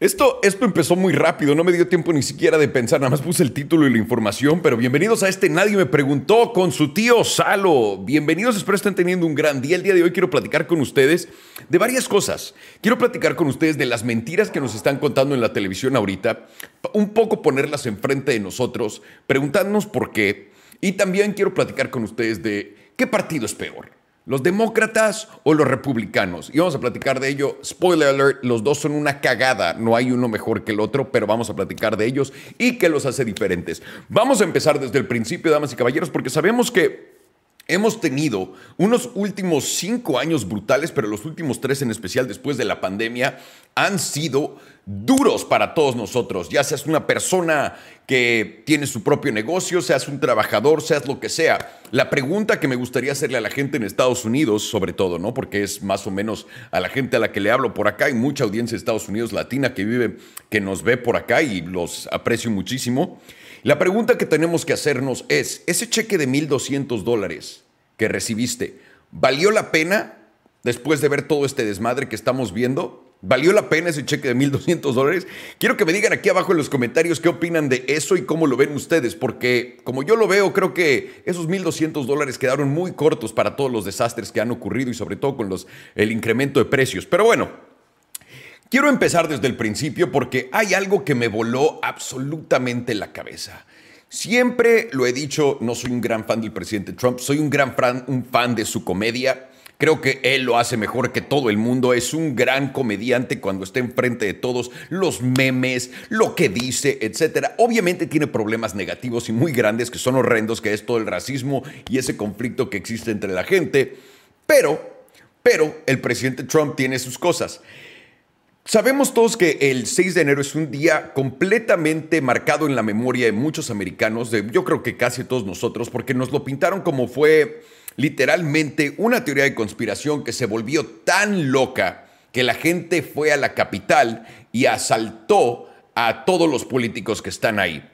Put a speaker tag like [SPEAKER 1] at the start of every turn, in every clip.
[SPEAKER 1] Esto, esto empezó muy rápido, no me dio tiempo ni siquiera de pensar, nada más puse el título y la información, pero bienvenidos a este Nadie me preguntó con su tío Salo. Bienvenidos, espero estén teniendo un gran día. El día de hoy quiero platicar con ustedes de varias cosas. Quiero platicar con ustedes de las mentiras que nos están contando en la televisión ahorita, un poco ponerlas enfrente de nosotros, preguntarnos por qué, y también quiero platicar con ustedes de qué partido es peor ¿Los demócratas o los republicanos? Y vamos a platicar de ello. Spoiler alert, los dos son una cagada. No hay uno mejor que el otro, pero vamos a platicar de ellos y qué los hace diferentes. Vamos a empezar desde el principio, damas y caballeros, porque sabemos que Hemos tenido unos últimos cinco años brutales, pero los últimos tres en especial después de la pandemia han sido duros para todos nosotros. Ya seas una persona que tiene su propio negocio, seas un trabajador, seas lo que sea. La pregunta que me gustaría hacerle a la gente en Estados Unidos, sobre todo, ¿no? Porque es más o menos a la gente a la que le hablo por acá. Hay mucha audiencia de Estados Unidos latina que vive, que nos ve por acá y los aprecio muchísimo. La pregunta que tenemos que hacernos es, ¿ese cheque de 1.200 dólares que recibiste, ¿valió la pena después de ver todo este desmadre que estamos viendo? ¿Valió la pena ese cheque de 1.200 dólares? Quiero que me digan aquí abajo en los comentarios qué opinan de eso y cómo lo ven ustedes, porque como yo lo veo, creo que esos 1.200 dólares quedaron muy cortos para todos los desastres que han ocurrido y sobre todo con los, el incremento de precios. Pero bueno, quiero empezar desde el principio porque hay algo que me voló absolutamente la cabeza. Siempre lo he dicho, no soy un gran fan del presidente Trump, soy un gran fan, un fan de su comedia Creo que él lo hace mejor que todo el mundo. Es un gran comediante cuando está enfrente de todos los memes, lo que dice, etc. Obviamente tiene problemas negativos y muy grandes que son horrendos, que es todo el racismo y ese conflicto que existe entre la gente. Pero, pero el presidente Trump tiene sus cosas. Sabemos todos que el 6 de enero es un día completamente marcado en la memoria de muchos americanos, de yo creo que casi todos nosotros, porque nos lo pintaron como fue literalmente una teoría de conspiración que se volvió tan loca que la gente fue a la capital y asaltó a todos los políticos que están ahí.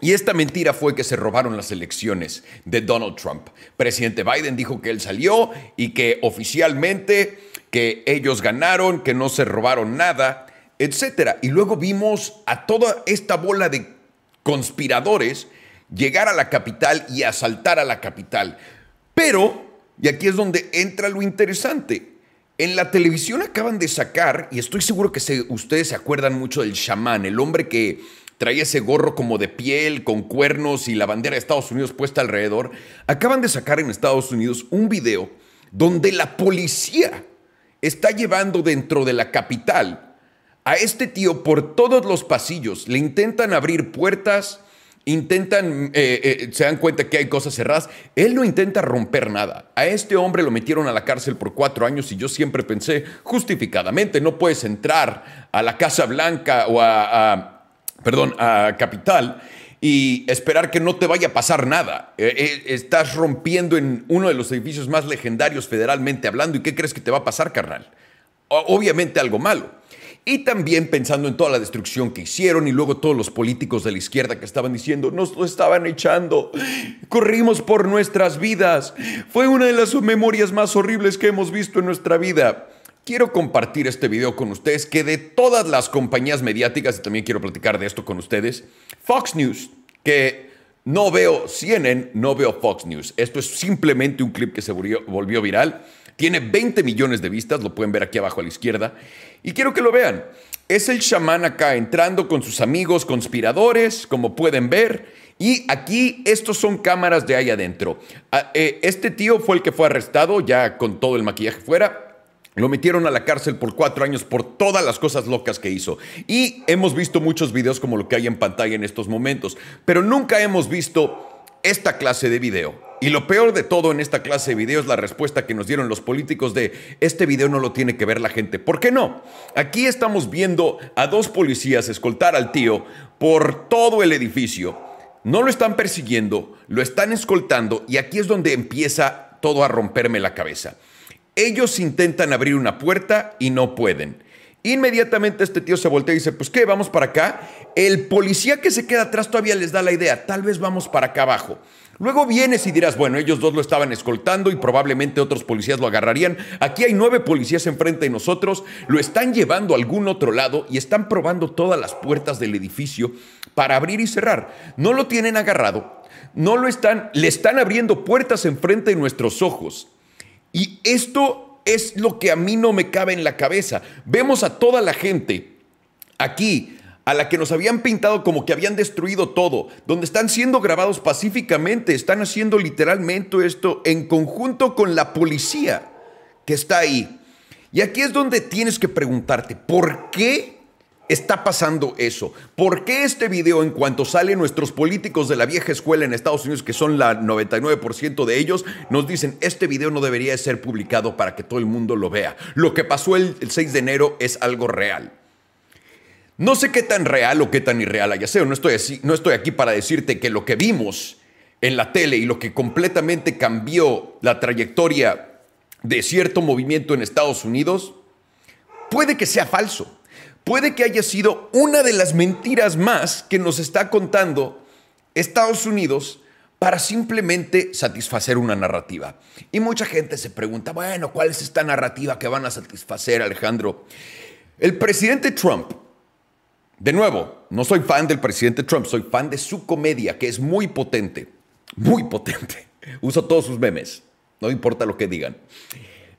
[SPEAKER 1] Y esta mentira fue que se robaron las elecciones de Donald Trump. Presidente Biden dijo que él salió y que oficialmente que ellos ganaron, que no se robaron nada, etc. Y luego vimos a toda esta bola de conspiradores llegar a la capital y asaltar a la capital. Pero, y aquí es donde entra lo interesante, en la televisión acaban de sacar, y estoy seguro que ustedes se acuerdan mucho del chamán, el hombre que traía ese gorro como de piel, con cuernos y la bandera de Estados Unidos puesta alrededor, acaban de sacar en Estados Unidos un video donde la policía está llevando dentro de la capital a este tío por todos los pasillos, le intentan abrir puertas, intentan, eh, eh, se dan cuenta que hay cosas cerradas. Él no intenta romper nada. A este hombre lo metieron a la cárcel por cuatro años y yo siempre pensé, justificadamente, no puedes entrar a la Casa Blanca o a, perdón, a Capital y esperar que no te vaya a pasar nada. Eh, estás rompiendo en uno de los edificios más legendarios federalmente hablando y ¿qué crees que te va a pasar, carnal? obviamente algo malo. Y también pensando en toda la destrucción que hicieron y luego todos los políticos de la izquierda que estaban diciendo, nos lo estaban echando, corrimos por nuestras vidas, fue una de las memorias más horribles que hemos visto en nuestra vida. Quiero compartir este video con ustedes, que de todas las compañías mediáticas, y también quiero platicar de esto con ustedes, Fox News, que no veo CNN, no veo Fox News. Esto es simplemente un clip que se volvió, volvió viral tiene 20 millones de vistas, lo pueden ver aquí abajo a la izquierda. Y quiero que lo vean. Es el chamán acá entrando con sus amigos conspiradores, como pueden ver. Y aquí estos son cámaras de ahí adentro. Ah, eh, este tío fue el que fue arrestado ya con todo el maquillaje fuera. Lo metieron a la cárcel por cuatro años por todas las cosas locas que hizo. Y hemos visto muchos videos como lo que hay en pantalla en estos momentos. Pero nunca hemos visto esta clase de video. Y lo peor de todo en esta clase de video es la respuesta que nos dieron los políticos de este video no lo tiene que ver la gente. ¿Por qué no? Aquí estamos viendo a dos policías escoltar al tío por todo el edificio. No lo están persiguiendo, lo están escoltando y aquí es donde empieza todo a romperme la cabeza. Ellos intentan abrir una puerta y no pueden. Inmediatamente este tío se voltea y dice, pues qué, vamos para acá. El policía que se queda atrás todavía les da la idea, tal vez vamos para acá abajo. Luego vienes y dirás, bueno, ellos dos lo estaban escoltando y probablemente otros policías lo agarrarían. Aquí hay nueve policías enfrente de nosotros, lo están llevando a algún otro lado y están probando todas las puertas del edificio para abrir y cerrar. No lo tienen agarrado, no lo están, le están abriendo puertas enfrente de nuestros ojos. Y esto es lo que a mí no me cabe en la cabeza. Vemos a toda la gente aquí, a la que nos habían pintado como que habían destruido todo, donde están siendo grabados pacíficamente, están haciendo literalmente esto en conjunto con la policía que está ahí. Y aquí es donde tienes que preguntarte, ¿por qué está pasando eso? ¿Por qué este video, en cuanto salen nuestros políticos de la vieja escuela en Estados Unidos, que son la 99% de ellos, nos dicen, este video no debería ser publicado para que todo el mundo lo vea? Lo que pasó el, 6 de enero es algo real. No sé qué tan real o qué tan irreal haya sido. No estoy, así, no estoy aquí para decirte que lo que vimos en la tele y lo que completamente cambió la trayectoria de cierto movimiento en Estados Unidos, puede que sea falso puede que haya sido una de las mentiras más que nos está contando Estados Unidos para simplemente satisfacer una narrativa. Y mucha gente se pregunta, bueno, ¿cuál es esta narrativa que van a satisfacer, Alejandro? El presidente Trump, de nuevo, no soy fan del presidente Trump, soy fan de su comedia, que es muy potente, muy potente. Uso todos sus memes, no importa lo que digan.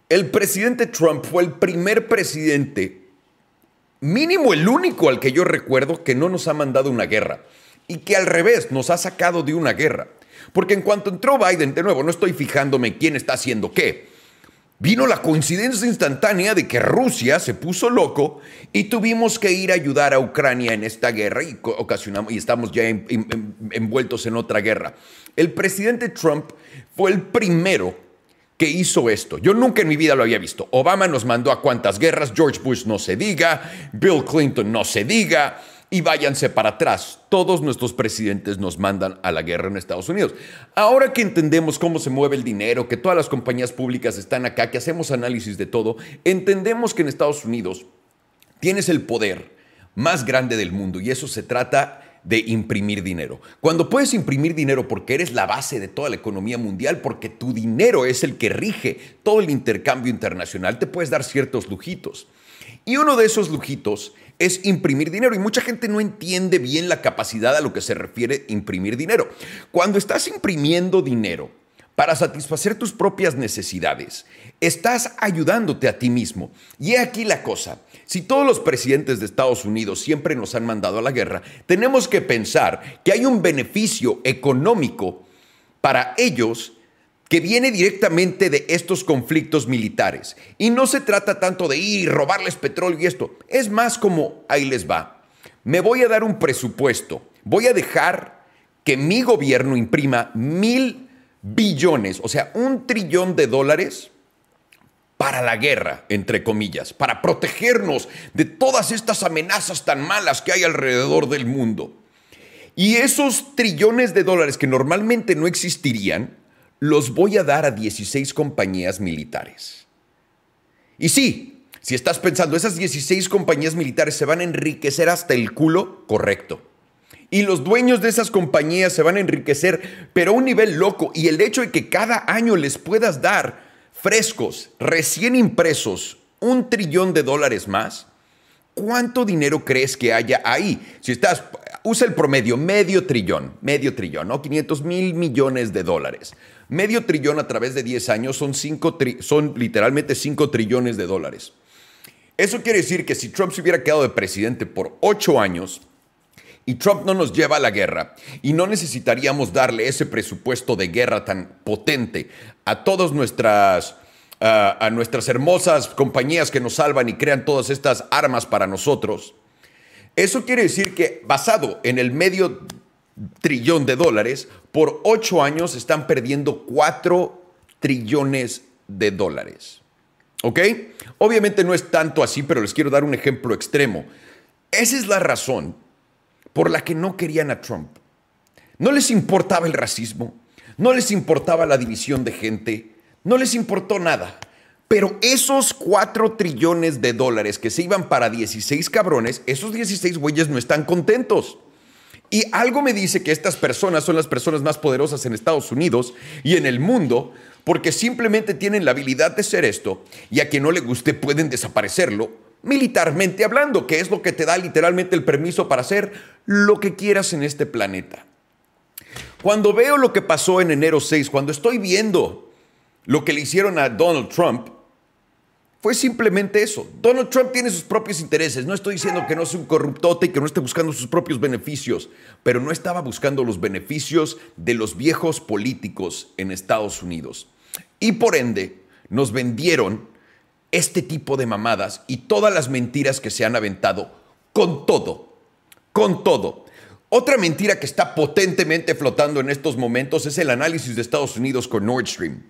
[SPEAKER 1] El presidente Trump fue el primer presidente mínimo el único al que yo recuerdo que no nos ha mandado una guerra y que al revés nos ha sacado de una guerra. Porque en cuanto entró Biden, de nuevo, no estoy fijándome quién está haciendo qué. Vino la coincidencia instantánea de que Rusia se puso loco y tuvimos que ir a ayudar a Ucrania en esta guerra y, ocasionamos, y estamos ya envueltos en otra guerra. El presidente Trump fue el primero que hizo esto. Yo nunca en mi vida lo había visto. Obama nos mandó a cuantas guerras, George Bush no se diga, Bill Clinton no se diga, y váyanse para atrás. Todos nuestros presidentes nos mandan a la guerra en Estados Unidos. Ahora que entendemos cómo se mueve el dinero, que todas las compañías públicas están acá, que hacemos análisis de todo, entendemos que en Estados Unidos tienes el poder más grande del mundo y eso se trata de imprimir dinero. Cuando puedes imprimir dinero porque eres la base de toda la economía mundial, porque tu dinero es el que rige todo el intercambio internacional, te puedes dar ciertos lujitos. Y uno de esos lujitos es imprimir dinero y mucha gente no entiende bien la capacidad a lo que se refiere imprimir dinero. Cuando estás imprimiendo dinero, para satisfacer tus propias necesidades. Estás ayudándote a ti mismo. Y he aquí la cosa. Si todos los presidentes de Estados Unidos siempre nos han mandado a la guerra, tenemos que pensar que hay un beneficio económico para ellos que viene directamente de estos conflictos militares. Y no se trata tanto de ir y robarles petróleo y esto. Es más como, ahí les va. Me voy a dar un presupuesto. Voy a dejar que mi gobierno imprima mil billones, o sea, un trillón de dólares para la guerra, entre comillas, para protegernos de todas estas amenazas tan malas que hay alrededor del mundo. Y esos trillones de dólares que normalmente no existirían, los voy a dar a 16 compañías militares. Y sí, si estás pensando, esas 16 compañías militares se van a enriquecer hasta el culo, correcto y los dueños de esas compañías se van a enriquecer, pero a un nivel loco. Y el hecho de que cada año les puedas dar frescos, recién impresos, un trillón de dólares más, ¿cuánto dinero crees que haya ahí? Si estás, usa el promedio, medio trillón, medio trillón, ¿no? 500 mil millones de dólares. Medio trillón a través de 10 años son, cinco son literalmente 5 trillones de dólares. Eso quiere decir que si Trump se hubiera quedado de presidente por 8 años, y Trump no nos lleva a la guerra y no necesitaríamos darle ese presupuesto de guerra tan potente a todas nuestras a nuestras hermosas compañías que nos salvan y crean todas estas armas para nosotros. Eso quiere decir que basado en el medio trillón de dólares, por ocho años están perdiendo cuatro trillones de dólares. ¿Ok? Obviamente no es tanto así, pero les quiero dar un ejemplo extremo. Esa es la razón por la que no querían a Trump. No les importaba el racismo, no les importaba la división de gente, no les importó nada. Pero esos 4 trillones de dólares que se iban para 16 cabrones, esos 16 güeyes no están contentos. Y algo me dice que estas personas son las personas más poderosas en Estados Unidos y en el mundo porque simplemente tienen la habilidad de ser esto y a quien no le guste pueden desaparecerlo militarmente hablando, que es lo que te da literalmente el permiso para hacer lo que quieras en este planeta. Cuando veo lo que pasó en enero 6, cuando estoy viendo lo que le hicieron a Donald Trump, fue simplemente eso. Donald Trump tiene sus propios intereses. No estoy diciendo que no sea un corruptote y que no esté buscando sus propios beneficios, pero no estaba buscando los beneficios de los viejos políticos en Estados Unidos. Y por ende, nos vendieron este tipo de mamadas y todas las mentiras que se han aventado con todo, con todo. Otra mentira que está potentemente flotando en estos momentos es el análisis de Estados Unidos con Nord Stream.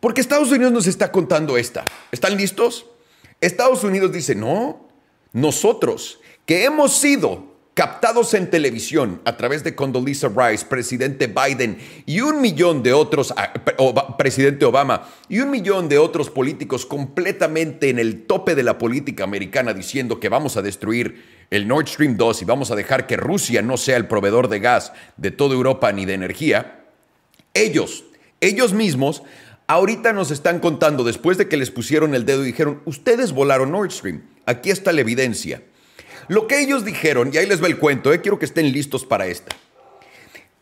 [SPEAKER 1] Porque Estados Unidos nos está contando esta. ¿Están listos? Estados Unidos dice, no, nosotros que hemos sido captados en televisión a través de Condoleezza Rice, presidente Biden y un millón de otros, ah, presidente Obama y un millón de otros políticos completamente en el tope de la política americana diciendo que vamos a destruir el Nord Stream 2 y vamos a dejar que Rusia no sea el proveedor de gas de toda Europa ni de energía, ellos, ellos mismos Ahorita nos están contando, después de que les pusieron el dedo y dijeron, ustedes volaron Nord Stream, aquí está la evidencia. Lo que ellos dijeron, y ahí les va el cuento, eh, quiero que estén listos para esta,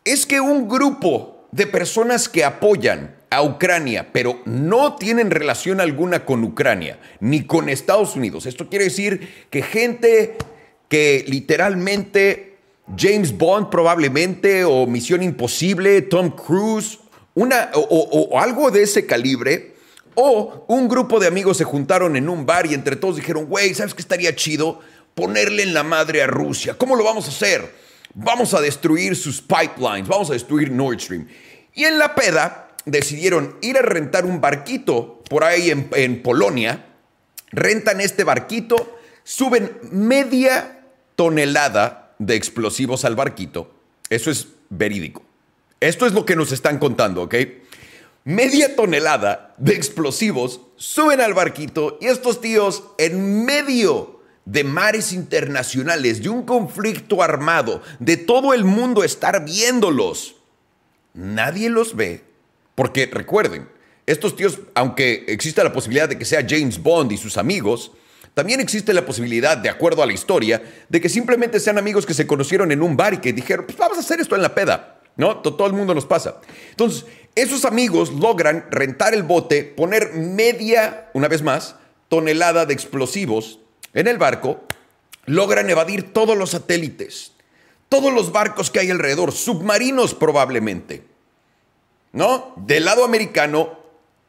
[SPEAKER 1] es que un grupo de personas que apoyan a Ucrania, pero no tienen relación alguna con Ucrania, ni con Estados Unidos. Esto quiere decir que gente que literalmente James Bond probablemente, o Misión Imposible, Tom Cruise, una, o, algo de ese calibre, o un grupo de amigos se juntaron en un bar y entre todos dijeron, güey, ¿sabes qué estaría chido? Ponerle en la madre a Rusia. ¿Cómo lo vamos a hacer? Vamos a destruir sus pipelines, vamos a destruir Nord Stream. Y en la peda decidieron ir a rentar un barquito por ahí en, Polonia, rentan este barquito, suben media tonelada de explosivos al barquito. Eso es verídico. Esto es lo que nos están contando, ¿ok? Media tonelada de explosivos suben al barquito y estos tíos en medio de mares internacionales, de un conflicto armado, de todo el mundo estar viéndolos. Nadie los ve, porque recuerden, estos tíos, aunque exista la posibilidad de que sea James Bond y sus amigos, también existe la posibilidad, de acuerdo a la historia, de que simplemente sean amigos que se conocieron en un bar y que dijeron, pues vamos a hacer esto en la peda. ¿no? Todo el mundo nos pasa. Entonces, esos amigos logran rentar el bote, poner media, una vez más, tonelada de explosivos en el barco, logran evadir todos los satélites, todos los barcos que hay alrededor, submarinos probablemente, ¿no? Del lado americano,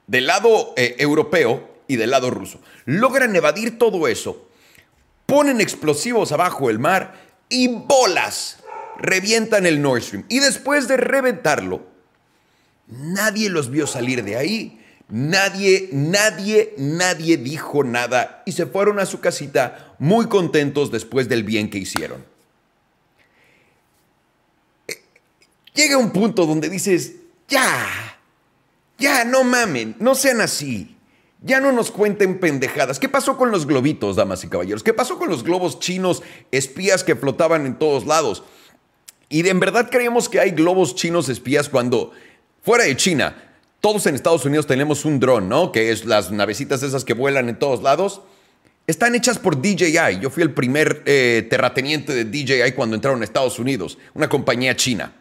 [SPEAKER 1] del lado eh, europeo y del lado ruso. Logran evadir todo eso, ponen explosivos abajo del mar y bolas revientan el Nord Stream. Y después de reventarlo, nadie los vio salir de ahí. Nadie, nadie, nadie dijo nada y se fueron a su casita muy contentos después del bien que hicieron. Llega un punto donde dices, ya, ya, no mamen, no sean así. Ya no nos cuenten pendejadas. ¿Qué pasó con los globitos, damas y caballeros? ¿Qué pasó con los globos chinos espías que flotaban en todos lados? Y de en verdad creemos que hay globos chinos espías cuando fuera de China, todos en Estados Unidos tenemos un dron, ¿no? Que es las navecitas esas que vuelan en todos lados. Están hechas por DJI. Yo fui el primer eh, terrateniente de DJI cuando entraron a Estados Unidos, una compañía china,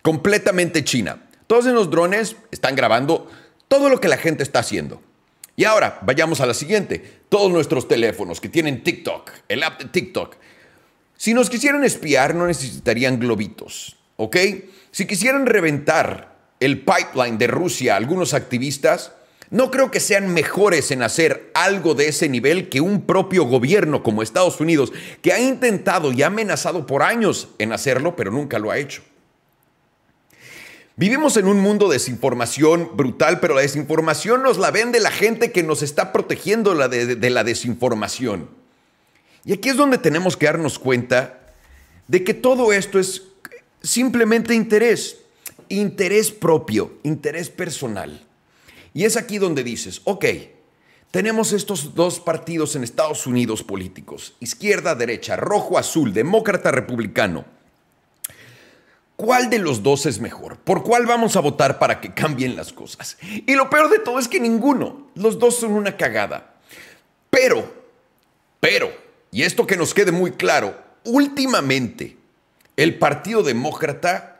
[SPEAKER 1] completamente china. Todos en los drones están grabando todo lo que la gente está haciendo. Y ahora, vayamos a la siguiente. Todos nuestros teléfonos que tienen TikTok, el app de TikTok, si nos quisieran espiar, no necesitarían globitos, ¿ok? Si quisieran reventar el pipeline de Rusia algunos activistas, no creo que sean mejores en hacer algo de ese nivel que un propio gobierno como Estados Unidos, que ha intentado y ha amenazado por años en hacerlo, pero nunca lo ha hecho. Vivimos en un mundo de desinformación brutal, pero la desinformación nos la vende la gente que nos está protegiendo de, la desinformación. Y aquí es donde tenemos que darnos cuenta de que todo esto es simplemente interés, interés propio, interés personal. Y es aquí donde dices, ok, tenemos estos dos partidos en Estados Unidos políticos, izquierda, derecha, rojo, azul, demócrata, republicano. ¿Cuál de los dos es mejor? ¿Por cuál vamos a votar para que cambien las cosas? Y lo peor de todo es que ninguno. Los dos son una cagada. Pero, pero, y esto que nos quede muy claro, últimamente el Partido Demócrata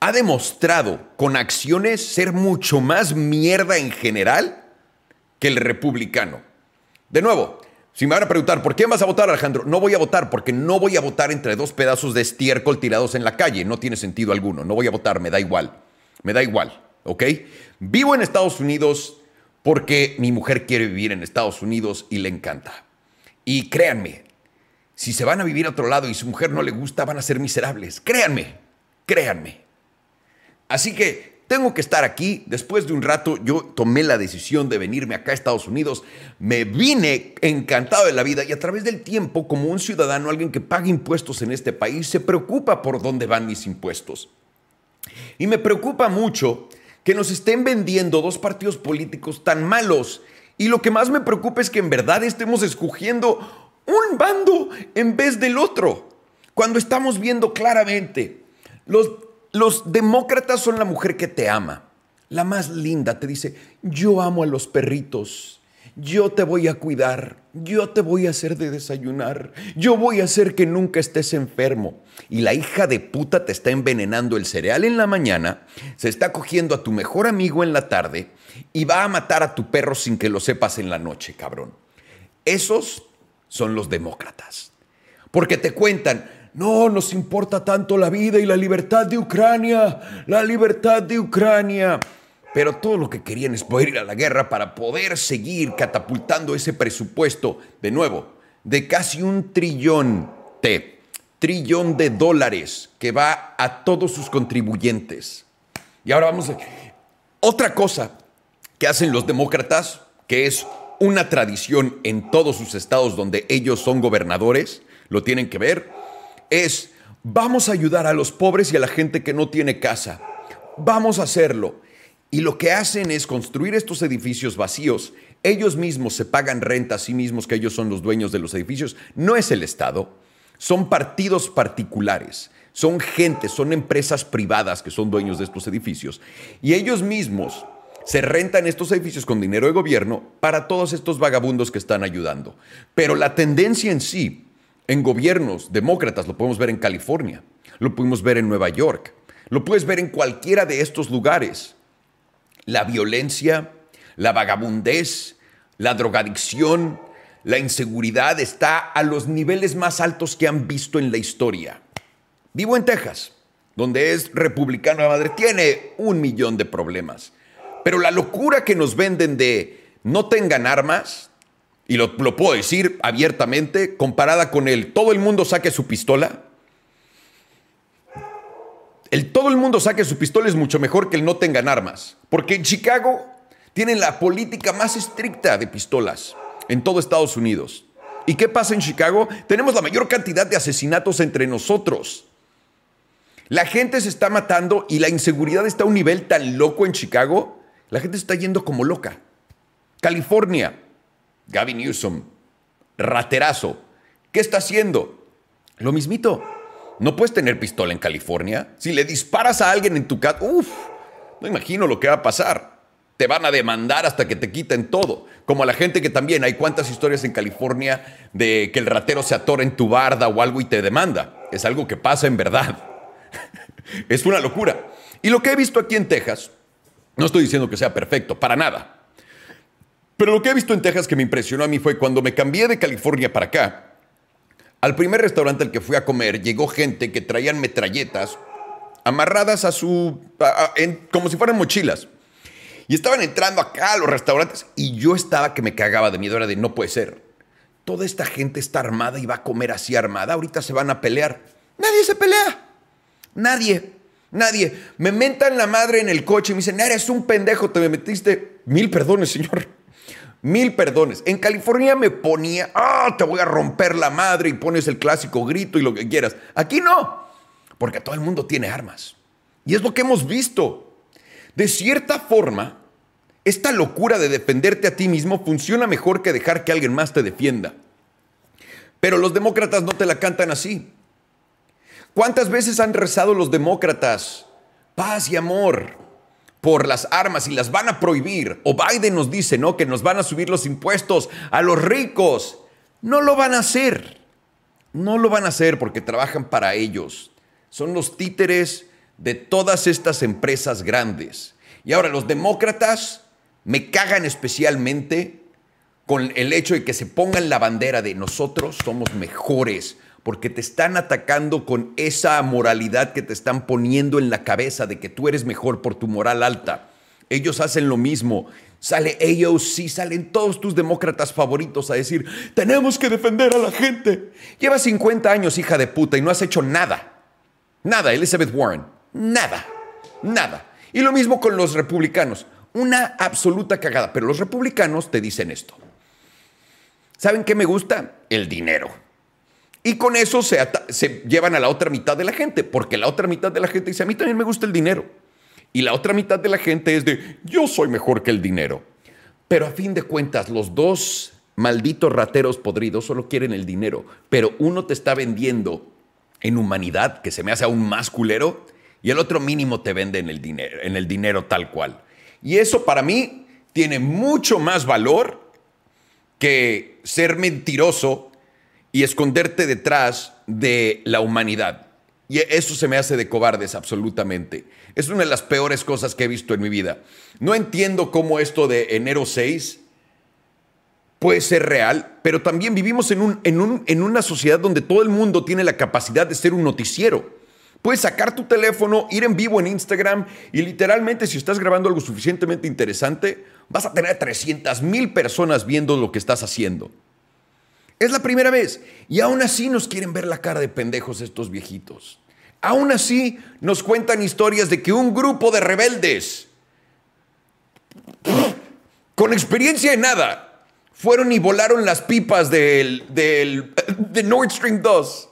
[SPEAKER 1] ha demostrado con acciones ser mucho más mierda en general que el republicano. De nuevo, si me van a preguntar, ¿por qué vas a votar, Alejandro? No voy a votar porque no voy a votar entre dos pedazos de estiércol tirados en la calle. No tiene sentido alguno. No voy a votar, me da igual. Me da igual, ¿ok? Vivo en Estados Unidos porque mi mujer quiere vivir en Estados Unidos y le encanta. Y créanme, si se van a vivir a otro lado y su mujer no le gusta, van a ser miserables. Créanme, créanme. Así que tengo que estar aquí. Después de un rato yo tomé la decisión de venirme acá a Estados Unidos. Me vine encantado de la vida y a través del tiempo, como un ciudadano, alguien que paga impuestos en este país, se preocupa por dónde van mis impuestos. Y me preocupa mucho que nos estén vendiendo dos partidos políticos tan malos. Y lo que más me preocupa es que en verdad estemos escogiendo un bando en vez del otro. Cuando estamos viendo claramente los los demócratas son la mujer que te ama, la más linda. Te dice, yo amo a los perritos, yo te voy a cuidar, yo te voy a hacer de desayunar, yo voy a hacer que nunca estés enfermo. Y la hija de puta te está envenenando el cereal en la mañana, se está cogiendo a tu mejor amigo en la tarde y va a matar a tu perro sin que lo sepas en la noche, cabrón. Esos son los demócratas. Porque te cuentan, no nos importa tanto la vida y la libertad de Ucrania, la libertad de Ucrania. Pero todo lo que querían es poder ir a la guerra para poder seguir catapultando ese presupuesto, de nuevo, de casi un trillón de, trillón de dólares que va a todos sus contribuyentes. Y ahora vamos a... Otra cosa que hacen los demócratas, que es una tradición en todos sus estados donde ellos son gobernadores, lo tienen que ver, es, vamos a ayudar a los pobres y a la gente que no tiene casa. Vamos a hacerlo. Y lo que hacen es construir estos edificios vacíos. Ellos mismos se pagan renta a sí mismos, que ellos son los dueños de los edificios. No es el Estado, son partidos particulares. Son gente, son empresas privadas que son dueños de estos edificios. Y ellos mismos se rentan estos edificios con dinero de gobierno para todos estos vagabundos que están ayudando. Pero la tendencia en sí en gobiernos demócratas, lo podemos ver en California, lo pudimos ver en Nueva York, lo puedes ver en cualquiera de estos lugares. La violencia, la vagabundez, la drogadicción, la inseguridad está a los niveles más altos que han visto en la historia. Vivo en Texas, donde es republicano la madre, tiene un millón de problemas. Pero la locura que nos venden de no tengan armas, y lo, puedo decir abiertamente, comparada con el todo el mundo saque su pistola. El todo el mundo saque su pistola es mucho mejor que el no tengan armas. Porque en Chicago tienen la política más estricta de pistolas en todo Estados Unidos. ¿Y qué pasa en Chicago? Tenemos la mayor cantidad de asesinatos entre nosotros. La gente se está matando y la inseguridad está a un nivel tan loco en Chicago. La gente está yendo como loca. California, Gavin Newsom, raterazo. ¿Qué está haciendo? Lo mismito. No puedes tener pistola en California. Si le disparas a alguien en tu casa, uff, no imagino lo que va a pasar. Te van a demandar hasta que te quiten todo. Como a la gente que también hay cuántas historias en California de que el ratero se atora en tu barda o algo y te demanda. Es algo que pasa en verdad. es una locura. Y lo que he visto aquí en Texas, no estoy diciendo que sea perfecto, para nada. Pero lo que he visto en Texas que me impresionó a mí fue cuando me cambié de California para acá. Al primer restaurante al que fui a comer llegó gente que traían metralletas amarradas a su. como si fueran mochilas. Y estaban entrando acá a los restaurantes y yo estaba que me cagaba de miedo. Era de no puede ser. Toda esta gente está armada y va a comer así armada. Ahorita se van a pelear. Nadie se pelea. Nadie. Nadie. Me mentan la madre en el coche y me dicen, eres un pendejo, te me metiste. Mil perdones, señor. Mil perdones. En California me ponía, ah, te voy a romper la madre y pones el clásico grito y lo que quieras. Aquí no, porque todo el mundo tiene armas. Y es lo que hemos visto. De cierta forma, esta locura de defenderte a ti mismo funciona mejor que dejar que alguien más te defienda. Pero los demócratas no te la cantan así. ¿Cuántas veces han rezado los demócratas paz y amor por las armas y las van a prohibir? O Biden nos dice, ¿no? Que nos van a subir los impuestos a los ricos. No lo van a hacer. No lo van a hacer porque trabajan para ellos. Son los títeres de todas estas empresas grandes. Y ahora los demócratas me cagan especialmente con el hecho de que se pongan la bandera de nosotros somos mejores, porque te están atacando con esa moralidad que te están poniendo en la cabeza de que tú eres mejor por tu moral alta. Ellos hacen lo mismo. Sale AOC, salen todos tus demócratas favoritos a decir, tenemos que defender a la gente. Llevas 50 años, hija de puta, y no has hecho nada. Nada, Elizabeth Warren. Nada. Nada. Y lo mismo con los republicanos. Una absoluta cagada. Pero los republicanos te dicen esto. ¿Saben qué me gusta? El dinero. Y con eso se, se, llevan a la otra mitad de la gente, porque la otra mitad de la gente dice, a mí también me gusta el dinero. Y la otra mitad de la gente es de, yo soy mejor que el dinero. Pero a fin de cuentas, los dos malditos rateros podridos solo quieren el dinero, pero uno te está vendiendo en humanidad, que se me hace aún más culero, y el otro mínimo te vende en el dinero, en el dinero tal cual. Y eso para mí tiene mucho más valor que ser mentiroso y esconderte detrás de la humanidad. Y eso se me hace de cobardes absolutamente. Es una de las peores cosas que he visto en mi vida. No entiendo cómo esto de enero 6 puede ser real, pero también vivimos en, un, en, en una sociedad donde todo el mundo tiene la capacidad de ser un noticiero. Puedes sacar tu teléfono, ir en vivo en Instagram y literalmente si estás grabando algo suficientemente interesante, vas a tener 300 mil personas viendo lo que estás haciendo. Es la primera vez. Y aún así nos quieren ver la cara de pendejos estos viejitos. Aún así nos cuentan historias de que un grupo de rebeldes, con experiencia en nada, fueron y volaron las pipas del, del, de Nord Stream 2.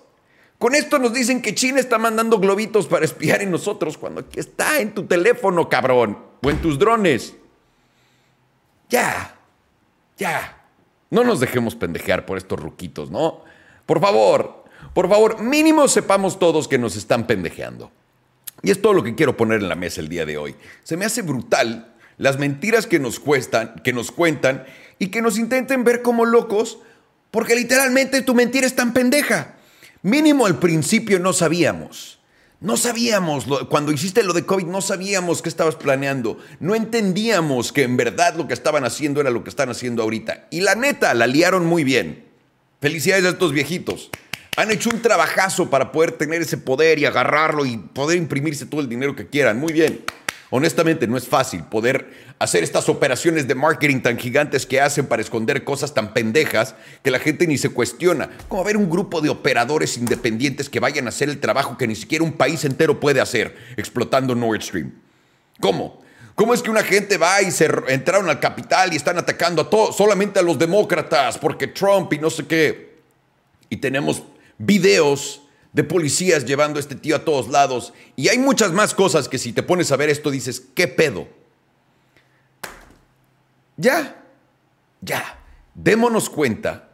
[SPEAKER 1] Con esto nos dicen que China está mandando globitos para espiar en nosotros cuando aquí está en tu teléfono, cabrón, o en tus drones. Ya, ya. No nos dejemos pendejear por estos ruquitos, ¿no? Por favor, por favor, mínimo sepamos todos que nos están pendejeando. Y es todo lo que quiero poner en la mesa el día de hoy. Se me hace brutal las mentiras que nos cuestan, que nos cuentan y que nos intenten ver como locos, porque literalmente tu mentira es tan pendeja. Mínimo al principio no sabíamos. No sabíamos, cuando hiciste lo de COVID, no sabíamos qué estabas planeando. No entendíamos que en verdad lo que estaban haciendo era lo que están haciendo ahorita. Y la neta, la liaron muy bien. Felicidades a estos viejitos. Han hecho un trabajazo para poder tener ese poder y agarrarlo y poder imprimirse todo el dinero que quieran. Muy bien. Honestamente, no es fácil poder hacer estas operaciones de marketing tan gigantes que hacen para esconder cosas tan pendejas que la gente ni se cuestiona. Como ver un grupo de operadores independientes que vayan a hacer el trabajo que ni siquiera un país entero puede hacer, explotando Nord Stream. ¿Cómo? ¿Cómo es que una gente va y se entraron al capital y están atacando a todos, solamente a los demócratas, porque Trump y no sé qué? Y tenemos videos de policías llevando a este tío a todos lados. Y hay muchas más cosas que si te pones a ver esto dices, ¿qué pedo? Ya, ya, démonos cuenta,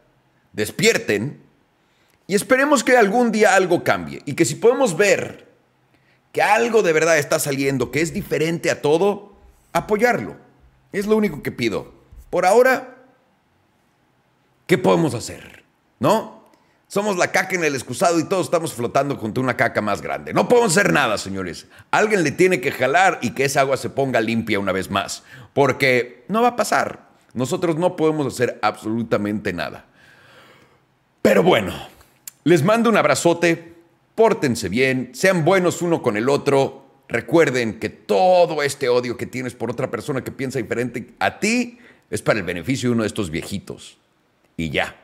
[SPEAKER 1] despierten y esperemos que algún día algo cambie. Y que si podemos ver que algo de verdad está saliendo, que es diferente a todo, apoyarlo. Es lo único que pido. Por ahora, ¿qué podemos hacer? ¿No? Somos la caca en el excusado y todos estamos flotando junto a una caca más grande. No podemos hacer nada, señores. Alguien le tiene que jalar y que esa agua se ponga limpia una vez más. Porque no va a pasar. Nosotros no podemos hacer absolutamente nada. Pero bueno, les mando un abrazote. Pórtense bien. Sean buenos uno con el otro. Recuerden que todo este odio que tienes por otra persona que piensa diferente a ti es para el beneficio de uno de estos viejitos. Y ya.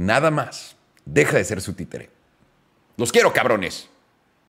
[SPEAKER 1] Nada más. Deja de ser su títere. Los quiero, cabrones.